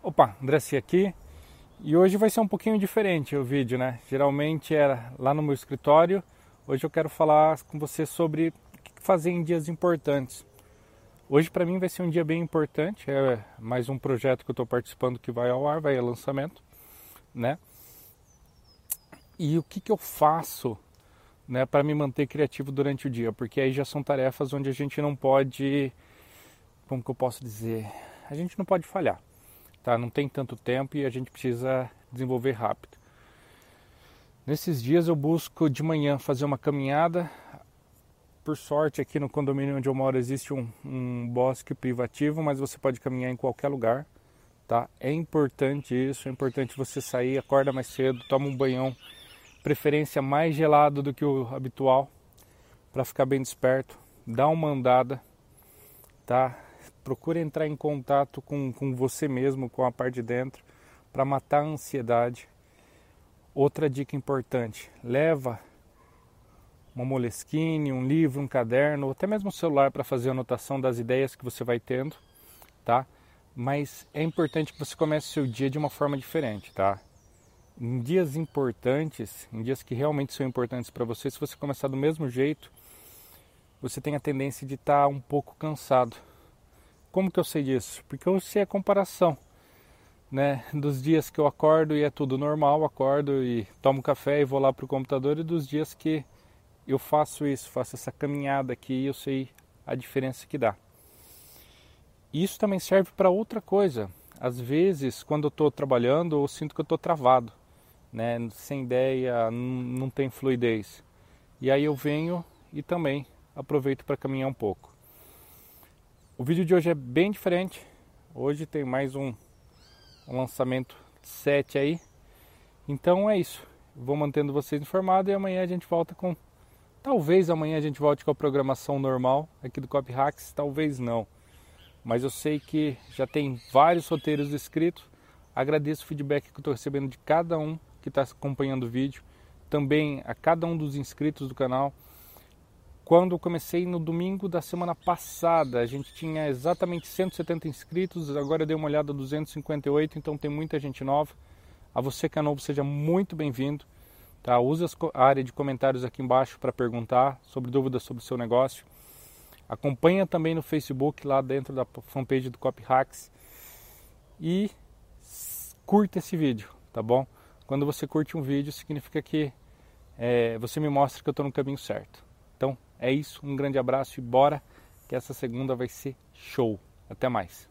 Opa, Andressi aqui. E hoje vai ser um pouquinho diferente o vídeo, né? Geralmente era lá no meu escritório. Hoje eu quero falar com você sobre o que fazer em dias importantes. Hoje para mim vai ser um dia bem importante. É mais um projeto que eu estou participando que vai ao ar, vai ao lançamento, né? E o que, que eu faço né, para me manter criativo durante o dia? Porque aí já são tarefas onde a gente não pode, como que eu posso dizer, a gente não pode falhar tá? Não tem tanto tempo e a gente precisa desenvolver rápido. Nesses dias eu busco de manhã fazer uma caminhada. Por sorte, aqui no condomínio onde eu moro existe um, um bosque privativo, mas você pode caminhar em qualquer lugar, tá? É importante isso, é importante você sair, acorda mais cedo, toma um banhão, preferência mais gelado do que o habitual, para ficar bem desperto. Dá uma andada, tá? Procure entrar em contato com, com você mesmo, com a parte de dentro, para matar a ansiedade. Outra dica importante: leva uma moleskine, um livro, um caderno, ou até mesmo um celular para fazer anotação das ideias que você vai tendo, tá? Mas é importante que você comece o seu dia de uma forma diferente, tá? Em dias importantes, em dias que realmente são importantes para você, se você começar do mesmo jeito, você tem a tendência de estar tá um pouco cansado. Como que eu sei disso? Porque eu sei a comparação, né? Dos dias que eu acordo e é tudo normal, acordo e tomo café e vou lá para o computador e dos dias que eu faço isso, faço essa caminhada aqui e eu sei a diferença que dá. Isso também serve para outra coisa. Às vezes, quando eu estou trabalhando, eu sinto que eu estou travado, né? sem ideia, não tem fluidez. E aí eu venho e também aproveito para caminhar um pouco. O vídeo de hoje é bem diferente. Hoje tem mais um, um lançamento 7 aí. Então é isso. Vou mantendo vocês informados e amanhã a gente volta com. Talvez amanhã a gente volte com a programação normal aqui do Copy Hacks, talvez não. Mas eu sei que já tem vários roteiros escritos. Agradeço o feedback que estou recebendo de cada um que está acompanhando o vídeo. Também a cada um dos inscritos do canal. Quando comecei no domingo da semana passada, a gente tinha exatamente 170 inscritos, agora eu dei uma olhada 258, então tem muita gente nova. A você que é novo, seja muito bem-vindo. Tá? Use a área de comentários aqui embaixo para perguntar sobre dúvidas sobre o seu negócio. Acompanha também no Facebook, lá dentro da fanpage do Copy Hacks. E curta esse vídeo, tá bom? Quando você curte um vídeo, significa que é, você me mostra que eu estou no caminho certo. É isso, um grande abraço e bora que essa segunda vai ser show. Até mais.